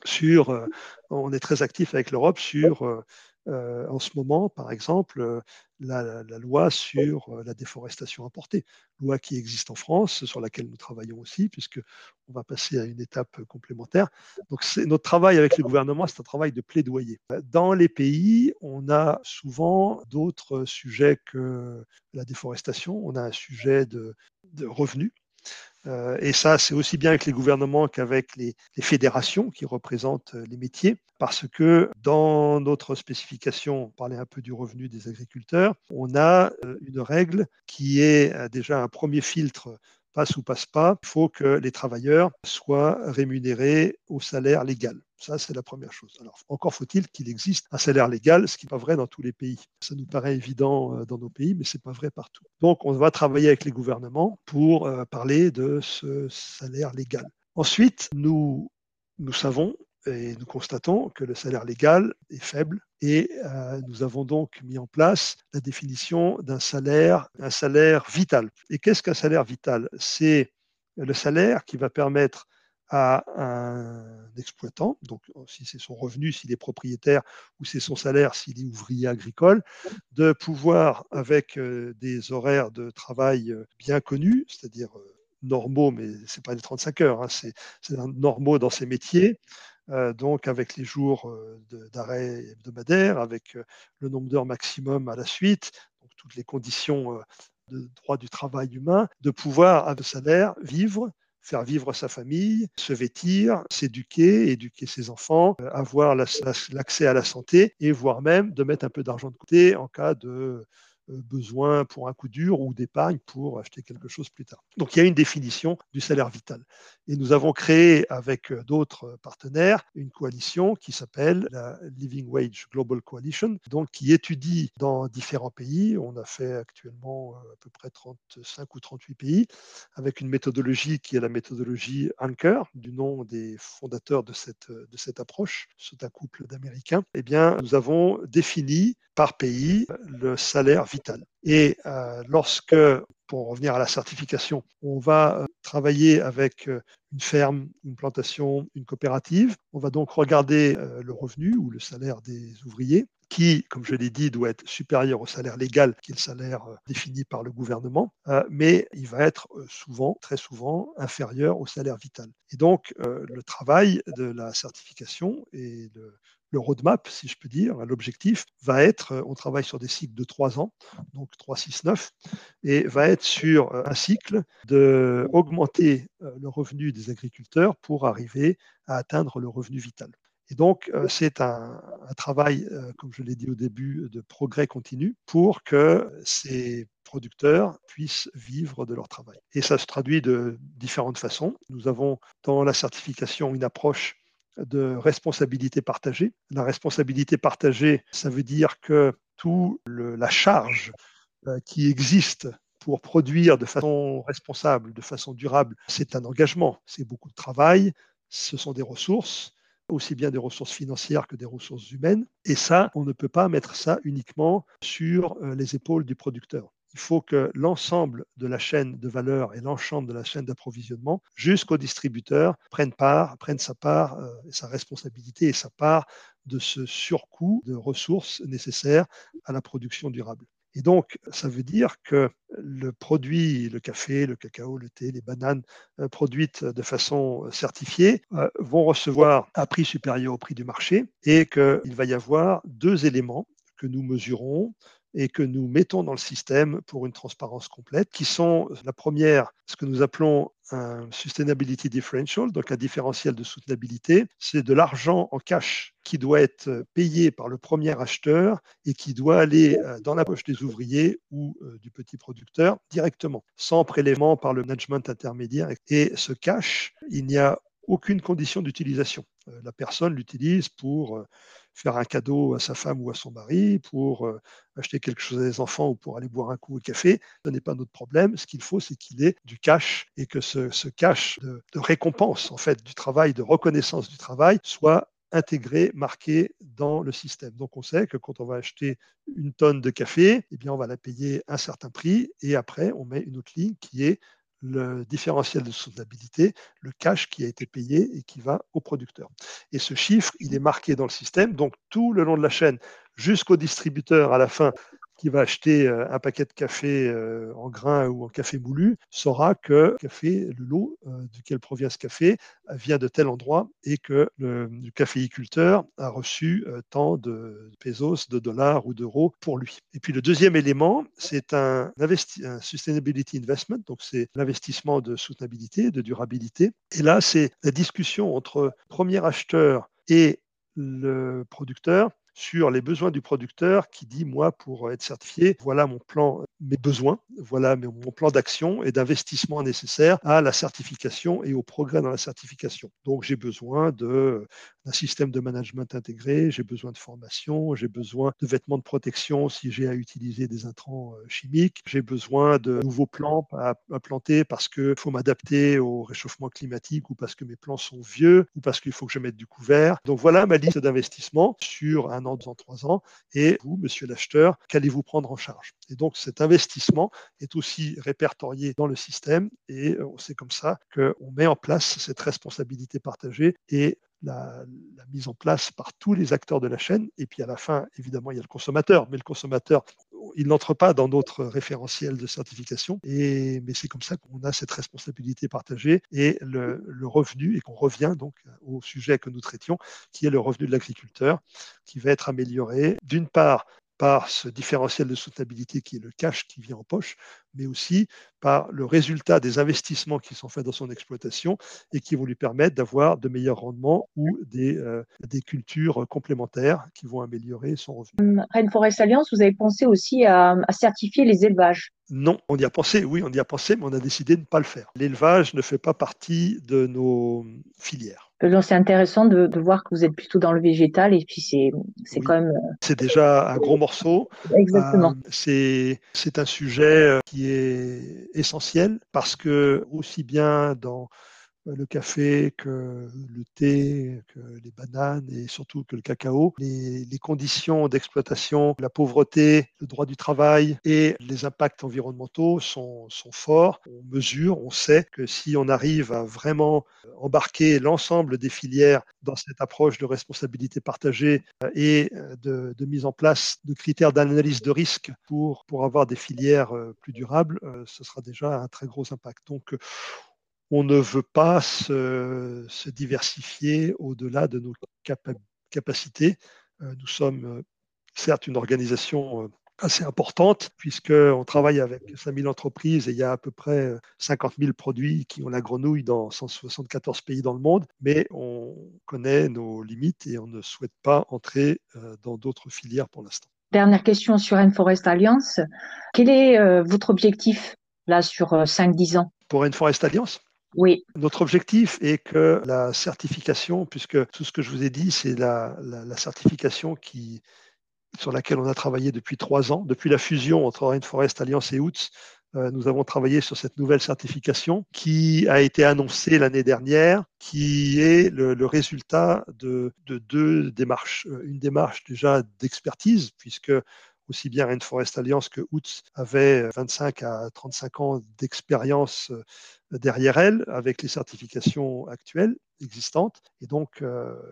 sur, euh, on est très actif avec l'Europe sur euh, en ce moment, par exemple, euh, la, loi sur euh, la déforestation importée, loi qui existe en France, sur laquelle nous travaillons aussi, puisque on va passer à une étape complémentaire. Donc, notre travail avec le gouvernement, c'est un travail de plaidoyer. Dans les pays, on a souvent d'autres sujets que la déforestation. On a un sujet de revenus euh, et ça, c'est aussi bien avec les gouvernements qu'avec les, fédérations qui représentent euh, les métiers, parce que dans notre spécification, on parlait un peu du revenu des agriculteurs, on a euh, une règle qui est déjà un premier filtre passe ou passe pas, il faut que les travailleurs soient rémunérés au salaire légal. Ça, c'est la première chose. Alors, encore faut-il qu'il existe un salaire légal, ce qui n'est pas vrai dans tous les pays. Ça nous paraît évident euh, dans nos pays, mais ce n'est pas vrai partout. Donc, on va travailler avec les gouvernements pour euh, parler de ce salaire légal. Ensuite, nous, nous savons et nous constatons que le salaire légal est faible et euh, nous avons donc mis en place la définition d'un salaire, un salaire vital. Et qu'est-ce qu'un salaire vital? C'est le salaire qui va permettre à un exploitant, donc si c'est son revenu, s'il est propriétaire, ou c'est son salaire s'il est ouvrier agricole, de pouvoir, avec euh, des horaires de travail euh, bien connus, c'est-à-dire normaux, mais ce n'est pas les 35 heures, hein, c'est normaux dans ces métiers, donc avec les jours d'arrêt hebdomadaire, avec le nombre d'heures maximum à la suite, donc toutes les conditions de droit du travail humain, de pouvoir, à salaire, vivre faire vivre sa famille, se vêtir, s'éduquer, éduquer ses enfants, avoir l'accès à la santé et voire même de mettre un peu d'argent de côté en cas de besoin pour un coup dur ou d'épargne pour acheter quelque chose plus tard. Donc il y a une définition du salaire vital. Et nous avons créé avec euh, d'autres partenaires une coalition qui s'appelle la Living Wage Global Coalition, donc qui étudie dans différents pays. On a fait actuellement euh, à peu près 35 ou 38 pays avec une méthodologie qui est la méthodologie Anchor, du nom des fondateurs de cette, de cette approche. C'est un couple d'Américains. Eh bien, nous avons défini par pays le salaire vital. Et euh, lorsque, pour revenir à la certification, on va euh, travailler avec euh, une ferme, une plantation, une coopérative, on va donc regarder le revenu ou le salaire des ouvriers qui, comme je l'ai dit, doit être supérieur au salaire légal, qui est le salaire défini par le gouvernement, mais il va être souvent, très souvent, inférieur au salaire vital. Et donc, le travail de la certification et de le roadmap, si je peux dire, l'objectif va être, euh, on travaille sur des cycles de 3 ans, donc 3, 6, 9, et va être sur euh, un cycle d'augmenter euh, le revenu des agriculteurs pour arriver à atteindre le revenu vital. Et donc, c'est un, travail, comme je l'ai dit au début, de progrès continu pour que ces producteurs puissent vivre de leur travail. Et ça se traduit de différentes façons. Nous avons dans la certification une approche de responsabilité partagée. La responsabilité partagée, ça veut dire que toute la charge euh, qui existe pour produire de façon responsable, de façon durable, c'est un engagement, c'est beaucoup de travail, ce sont des ressources, aussi bien des ressources financières que des ressources humaines. Et ça, on ne peut pas mettre ça uniquement sur euh, les épaules du producteur. Il faut que l'ensemble de la chaîne de valeur et l'ensemble de la chaîne d'approvisionnement, jusqu'au distributeur, prennent part, prennent sa part, euh, sa responsabilité et sa part de ce surcoût de ressources nécessaires à la production durable. Et donc, ça veut dire que le produit, le café, le cacao, le thé, les bananes euh, produites de façon certifiée euh, vont recevoir un prix supérieur au prix du marché et qu'il va y avoir deux éléments que nous mesurons et que nous mettons dans le système pour une transparence complète, qui sont la première, ce que nous appelons un sustainability differential, donc un différentiel de soutenabilité, c'est de l'argent en cash qui doit être payé par le premier acheteur et qui doit aller euh, dans la poche des ouvriers ou euh, du petit producteur directement, sans prélèvement par le management intermédiaire. Et ce cash, il n'y a aucune condition d'utilisation. Euh, la personne l'utilise pour faire un cadeau à sa femme ou à son mari, pour euh, acheter quelque chose à des enfants ou pour aller boire un coup au café. Ce n'est pas notre problème. Ce qu'il faut, c'est qu'il ait du cash et que ce, cash de, récompense, en fait, du travail, de reconnaissance du travail, soit intégré, marqué dans le système. Donc on sait que quand on va acheter une tonne de café, eh bien on va la payer un certain prix et après on met une autre ligne qui est le différentiel de soutenabilité, le cash qui a été payé et qui va au producteur. Et ce chiffre, il est marqué dans le système, donc tout le long de la chaîne, jusqu'au distributeur à la fin, qui va acheter euh, un paquet de café euh, en grain ou en café moulu saura que le café, le lot euh, duquel provient ce café vient de tel endroit et que le, caféiculteur a reçu tant de pesos, de dollars ou d'euros pour lui. Et puis le deuxième élément, c'est un, un sustainability investment, donc c'est l'investissement de soutenabilité, de durabilité. Et là, c'est la discussion entre premier acheteur et le producteur sur les besoins du producteur qui dit, moi, pour être certifié, voilà mon plan, mes besoins, voilà mon plan d'action et d'investissement nécessaire à la certification et au progrès dans la certification. Donc, j'ai besoin d'un système de management intégré, j'ai besoin de formation, j'ai besoin de vêtements de protection si j'ai à utiliser des intrants euh, chimiques, j'ai besoin de nouveaux plants à, planter parce qu'il faut m'adapter au réchauffement climatique ou parce que mes plants sont vieux ou parce qu'il faut que je mette du couvert. Donc, voilà ma liste d'investissements sur un dans trois ans, et vous, monsieur l'acheteur, qu'allez-vous prendre en charge? Et donc cet investissement est aussi répertorié dans le système, et c'est comme ça qu'on met en place cette responsabilité partagée et la, mise en place par tous les acteurs de la chaîne. Et puis à la fin, évidemment, il y a le consommateur, mais le consommateur, il n'entre pas dans notre référentiel de certification. Et, mais c'est comme ça qu'on a cette responsabilité partagée et le, le revenu, et qu'on revient donc au sujet que nous traitions, qui est le revenu de l'agriculteur, qui va être amélioré d'une part par ce différentiel de soutenabilité qui est le cash qui vient en poche, mais aussi par le résultat des investissements qui sont faits dans son exploitation et qui vont lui permettre d'avoir de meilleurs rendements ou des, euh, cultures complémentaires qui vont améliorer son revenu. Rainforest Alliance, vous avez pensé aussi à certifier les élevages non, on y a pensé, oui, on y a pensé, mais on a décidé de ne pas le faire. L'élevage ne fait pas partie de nos filières. Euh, c'est intéressant de, voir que vous êtes plutôt dans le végétal et puis c'est c'est quand même. Euh, c'est déjà un gros morceau. Exactement. Euh, c'est un sujet qui est essentiel parce que aussi bien dans le café, que le thé, que les bananes et surtout que le cacao. Les, conditions d'exploitation, la pauvreté, le droit du travail et les impacts environnementaux sont, sont forts. On mesure, on sait que si on arrive à vraiment embarquer l'ensemble des filières dans cette approche de responsabilité partagée euh, et euh, de, de mise en place de critères d'analyse de risque pour, pour avoir des filières euh, plus durables, ce sera déjà un très gros impact. Donc, on ne veut pas se, diversifier au-delà de nos capacités. Euh, nous sommes euh, certes une organisation euh, assez importante puisqu'on travaille avec 5000 entreprises et il y a à peu près 50 000 produits qui ont la grenouille dans 174 pays dans le monde, mais on connaît nos limites et on ne souhaite pas entrer dans d'autres filières pour l'instant. Dernière question sur Rainforest Alliance. Quel est votre objectif là sur 5-10 ans? Pour Rainforest Alliance? Notre objectif est que la certification, puisque tout ce que je vous ai dit, c'est la, certification sur laquelle on a travaillé depuis trois ans, depuis la fusion entre Rainforest Alliance et OUTS, euh, nous avons travaillé sur cette nouvelle certification qui a été annoncée l'année dernière, qui est le, résultat de, deux démarches. Euh, une démarche déjà d'expertise, puisque aussi bien Rainforest Alliance que UTS avaient 25 à 35 ans d'expérience derrière elle avec les certifications actuelles existantes et donc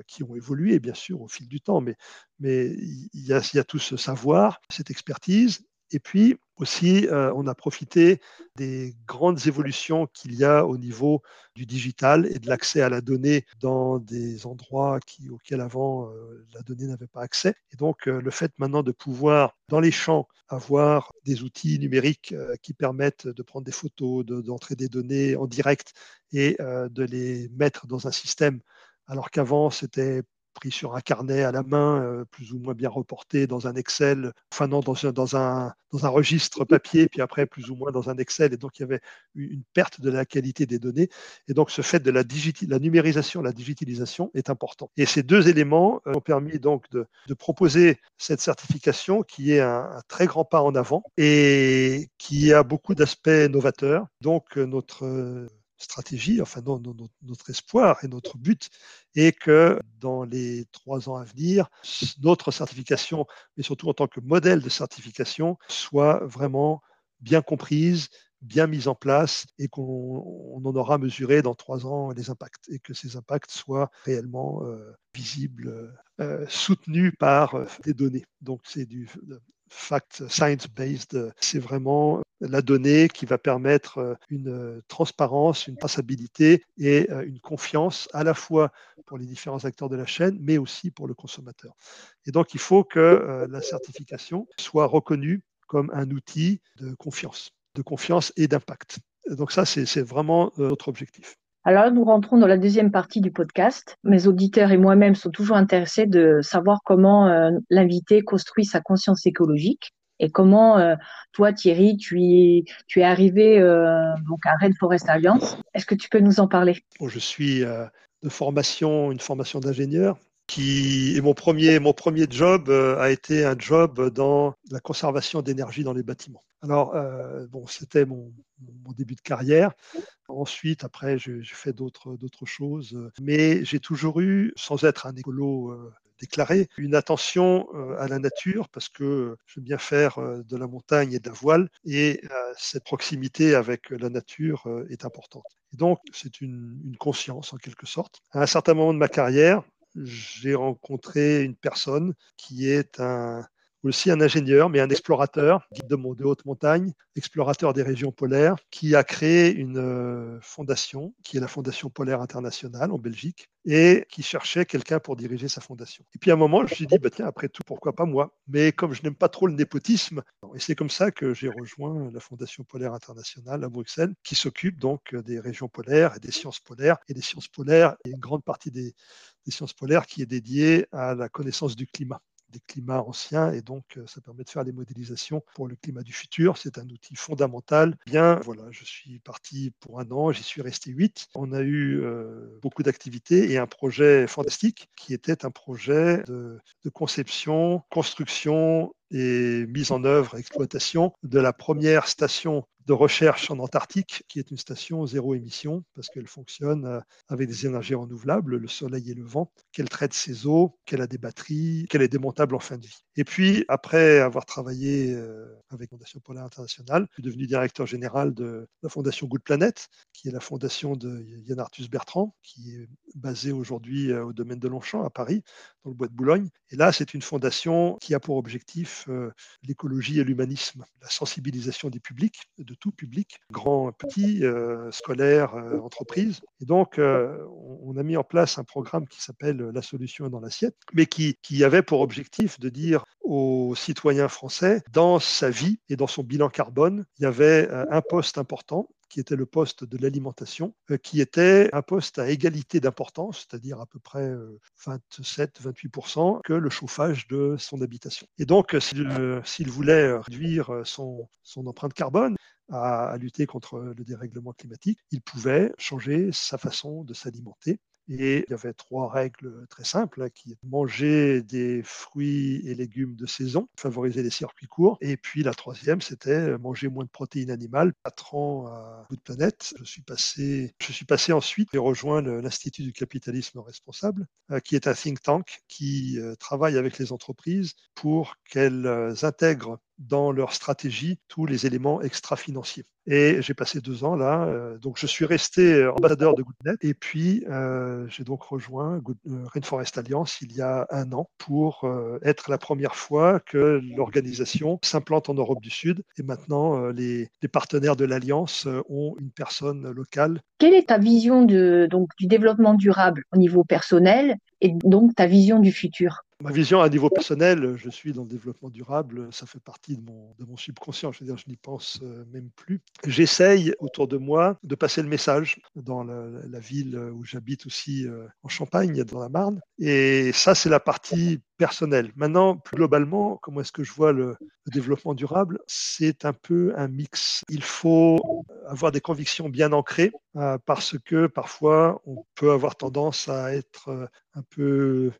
qui ont évolué bien sûr au fil du temps. Mais, y a, il y a tout ce savoir, cette expertise et puis aussi, euh, on a profité des grandes évolutions qu'il y a au niveau du digital et de l'accès à la donnée dans des endroits auxquels avant euh, la donnée n'avait pas accès. Et donc, euh, le fait maintenant de pouvoir, dans les champs, avoir des outils numériques qui permettent de prendre des photos, d'entrer des données en direct et de les mettre dans un système alors qu'avant, c'était pris sur un carnet à la main, euh, plus ou moins bien reporté dans un Excel, enfin non, dans un, dans un, dans un registre papier, puis après plus ou moins dans un Excel. Et donc il y avait une perte de la qualité des données. Et donc ce fait de la, la numérisation, la digitalisation est important. Et ces deux éléments euh, ont permis donc de, de proposer cette certification qui est un, un, très grand pas en avant et qui a beaucoup d'aspects novateurs. Donc euh, notre stratégie, enfin notre espoir et notre but est que dans les trois ans à venir, notre certification, mais surtout en tant que modèle de certification, soit vraiment bien comprise, bien mise en place et qu'on en aura mesuré dans trois ans les impacts et que ces impacts soient réellement euh, visibles, euh, soutenus par euh, des données. Donc c'est du fact science-based, c'est vraiment la donnée qui va permettre euh, une transparence, une traçabilité et euh, une confiance à la fois pour les différents acteurs de la chaîne, mais aussi pour le consommateur. Et donc, il faut que euh, la certification soit reconnue comme un outil de confiance, de confiance et d'impact. Donc ça, c'est vraiment notre objectif. Alors nous rentrons dans la deuxième partie du podcast. Mes auditeurs et moi-même sont toujours intéressés de savoir comment l'invité construit sa conscience écologique et comment euh, toi, Thierry, tu, es, arrivé euh, donc à Rainforest Alliance. Est-ce que tu peux nous en parler? Je suis euh, de formation, une formation d'ingénieur. Qui, et mon premier, mon premier job a été un job dans la conservation d'énergie dans les bâtiments. Alors, bon, c'était mon, début de carrière. Ensuite, après, j'ai fait d'autres choses. Mais j'ai toujours eu, sans être un écolo déclaré une attention euh, à la nature parce que j'aime bien faire euh, de la montagne et de la voile et euh, cette proximité avec la nature est importante. Et donc, c'est une conscience en quelque sorte. À un certain moment de ma carrière, j'ai rencontré une personne qui est un, aussi un ingénieur, mais un explorateur, guide de, de haute montagne, explorateur des régions polaires, qui a créé une euh, fondation, qui est la Fondation polaire internationale en Belgique, et qui cherchait quelqu'un pour diriger sa fondation. Et puis à un moment, je me suis dit, bah, tiens, après tout, pourquoi pas moi? Mais comme je n'aime pas trop le népotisme, et c'est comme ça que j'ai rejoint la Fondation polaire internationale à Bruxelles, qui s'occupe donc des régions polaires et des sciences polaires. Et des sciences polaires, et une grande partie des, des sciences polaires qui est dédiée à la connaissance du climat des climats anciens et donc ça permet de faire des modélisations pour le climat du futur. C'est un outil fondamental. Bien, voilà, je suis parti pour un an, j'y suis resté huit. On a eu beaucoup d'activités et un projet fantastique qui était un projet de, de conception, construction et mise en œuvre, exploitation de la première station de recherche en Antarctique, qui est une station zéro émission, parce qu'elle fonctionne euh, avec des énergies renouvelables, le soleil et le vent, qu'elle traite ses eaux, qu'elle a des batteries, qu'elle est démontable en fin de vie. Et puis, après avoir travaillé euh, avec Fondation polaire internationale, je suis devenu directeur général de la Fondation Good Planet, qui est la fondation de Yann Arthus Bertrand, qui est basée aujourd'hui euh, au domaine de Longchamp, à Paris, dans le bois de Boulogne. Et là, c'est une fondation qui a pour objectif l'écologie et l'humanisme, la sensibilisation des publics, de tout public, grand, petit, euh, scolaire, euh, entreprise. Et donc, euh, on, a mis en place un programme qui s'appelle La solution dans l'assiette, mais qui, qui avait pour objectif de dire aux citoyens français, dans sa vie et dans son bilan carbone, il y avait un poste important qui était le poste de l'alimentation, qui était un poste à égalité d'importance, c'est-à-dire à peu près 27-28%, que le chauffage de son habitation. Et donc, s'il voulait réduire son, son empreinte carbone, à, lutter contre le dérèglement climatique, il pouvait changer sa façon de s'alimenter Et il y avait trois règles très simples hein, qui manger des fruits et légumes de saison, favoriser les circuits courts. Et puis la troisième, c'était manger moins de protéines animales. Quatre ans à bout de planète, je suis passé, je suis passé ensuite et rejoint l'Institut du capitalisme responsable, euh, qui est un think tank qui euh, travaille avec les entreprises pour qu'elles euh, intègrent dans leur stratégie tous les éléments extra-financiers. Et j'ai passé deux ans là, euh, donc je suis resté ambassadeur de GoodNet et puis euh, j'ai donc rejoint euh, Rainforest Alliance il y a un an pour euh, être la première fois que l'organisation s'implante en Europe du Sud et maintenant euh, les, partenaires de l'Alliance ont une personne locale. Quelle est ta vision du développement durable au niveau personnel et donc ta vision du futur? Ma vision à niveau personnel, je suis dans le développement durable, ça fait partie de mon, de mon subconscient, je veux dire, je n'y pense euh, même plus. J'essaye autour de moi de passer le message dans la, la ville où j'habite aussi euh, en Champagne, dans la Marne. Et ça, c'est la partie personnelle. Maintenant, plus globalement, comment est-ce que je vois le, développement durable? C'est un peu un mix. Il faut avoir des convictions bien ancrées euh, parce que parfois, on peut avoir tendance à être euh, un peu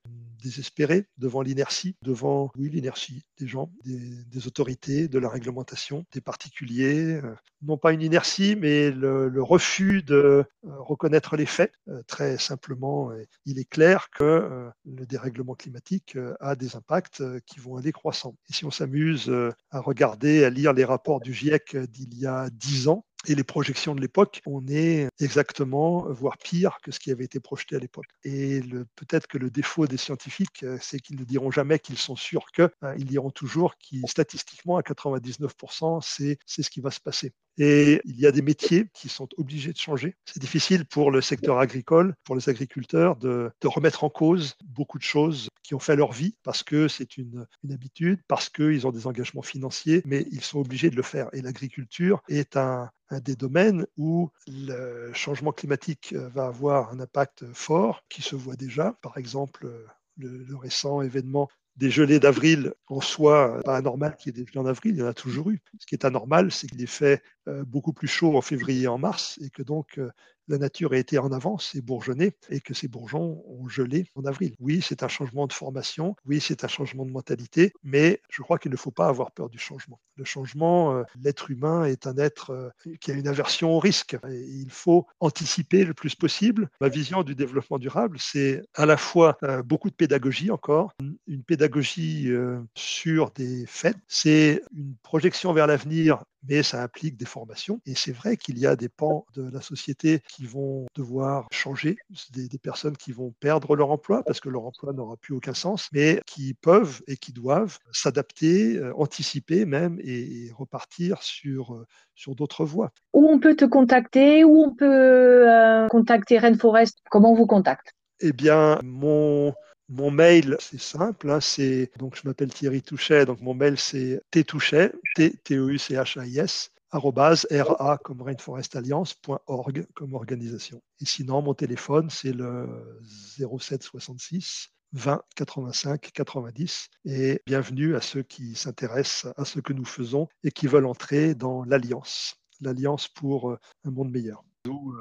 désespéré devant l'inertie, devant, l'inertie des gens, des, autorités, de la réglementation, des particuliers. Euh, non pas une inertie, mais le, refus de reconnaître les faits. Très simplement, il est clair que le dérèglement climatique a des impacts qui vont aller croissant. Et si on s'amuse à regarder, à lire les rapports du GIEC d'il y a dix ans, et les projections de l'époque, on est exactement, voire pire que ce qui avait été projeté à l'époque. Et peut-être que le défaut des scientifiques, c'est qu'ils ne diront jamais qu'ils sont sûrs que, hein, ils diront toujours que statistiquement, à 99%, c'est ce qui va se passer. Et il y a des métiers qui sont obligés de changer. C'est difficile pour le secteur agricole, pour les agriculteurs, de, de, remettre en cause beaucoup de choses qui ont fait leur vie parce que c'est une, une, habitude, parce qu'ils ont des engagements financiers, mais ils sont obligés de le faire. Et l'agriculture est un des domaines où le changement climatique va avoir un impact fort qui se voit déjà. Par exemple, le, le récent événement des gelées d'avril en soi, pas anormal qu'il y ait des gelées en avril, il y en a toujours eu. Ce qui est anormal, c'est qu'il est fait beaucoup plus chaud en février et en mars et que donc la nature a été en avance et bourgeonnée et que ces bourgeons ont gelé en avril. Oui, c'est un changement de formation, oui, c'est un changement de mentalité, mais je crois qu'il ne faut pas avoir peur du changement. Le changement, l'être humain est un être qui a une aversion au risque et il faut anticiper le plus possible. Ma vision du développement durable, c'est à la fois beaucoup de pédagogie encore, une pédagogie sur des faits, c'est une projection vers l'avenir mais ça implique des formations. Et c'est vrai qu'il y a des pans de la société qui vont devoir changer, des, des, personnes qui vont perdre leur emploi parce que leur emploi n'aura plus aucun sens, mais qui peuvent et qui doivent s'adapter, euh, anticiper même et, et, repartir sur, euh, sur d'autres voies. Où on peut te contacter, où on peut euh, contacter Rainforest, comment on vous contacte? Eh bien, mon, mon mail, c'est simple, hein, donc je m'appelle Thierry Touchet, donc mon mail c'est ttouchet, t t o u c h i s ra comme rainforestalliance.org comme organisation. Et sinon, mon téléphone, c'est le 07 66 20 85 90. Et bienvenue à ceux qui s'intéressent à ce que nous faisons et qui veulent entrer dans l'Alliance, l'Alliance pour un monde meilleur. Où,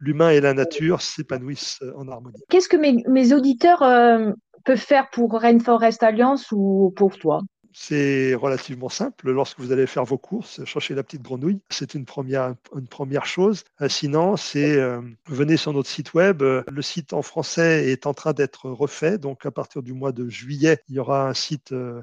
l'humain et la nature s'épanouissent en harmonie. Qu'est-ce que mes, mes auditeurs euh, peuvent faire pour Rainforest Alliance ou pour toi? C'est relativement simple. Lorsque vous allez faire vos courses, chercher la petite grenouille, c'est une première, une première chose. Sinon, c'est euh, venez sur notre site web. Le site en français est en train d'être refait. Donc, à partir du mois de juillet, il y aura un site euh,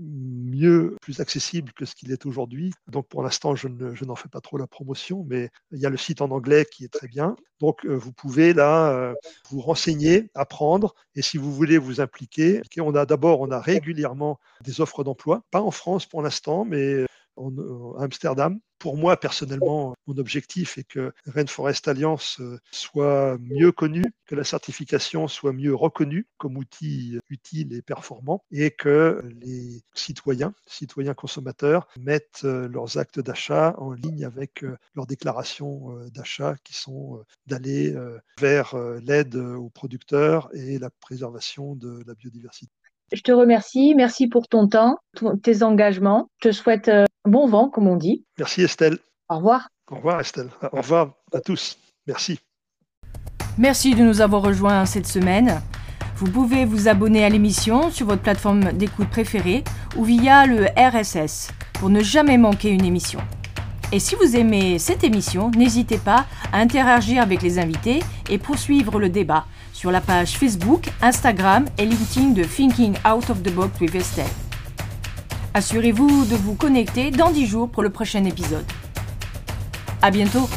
mieux, plus accessible que ce qu'il est aujourd'hui. Donc pour l'instant, je, ne, je n'en fais pas trop la promotion, mais il y a le site en anglais qui est très bien. Donc euh, vous pouvez là euh, vous renseigner, apprendre, et si vous voulez vous impliquer, on a d'abord, on a régulièrement des offres d'emploi, pas en France pour l'instant, mais en, en Amsterdam. Pour moi, personnellement, mon objectif est que Rainforest Alliance soit mieux connue, que la certification soit mieux reconnue comme outil utile et performant, et que les citoyens, citoyens consommateurs, mettent leurs actes d'achat en ligne avec leurs déclarations d'achat qui sont d'aller vers l'aide aux producteurs et la préservation de la biodiversité. Je te remercie. Merci pour ton temps, tes engagements. Je te souhaite bon vent, comme on dit. Merci Estelle. Au revoir. Au revoir Estelle. Au revoir à tous. Merci. Merci de nous avoir rejoints cette semaine. Vous pouvez vous abonner à l'émission sur votre plateforme d'écoute préférée ou via le RSS pour ne jamais manquer une émission. Et si vous aimez cette émission, n'hésitez pas à interagir avec les invités et poursuivre le débat sur la page Facebook, Instagram et LinkedIn de Thinking Out of the Box with Estelle. Assurez-vous de vous connecter dans 10 jours pour le prochain épisode. À bientôt!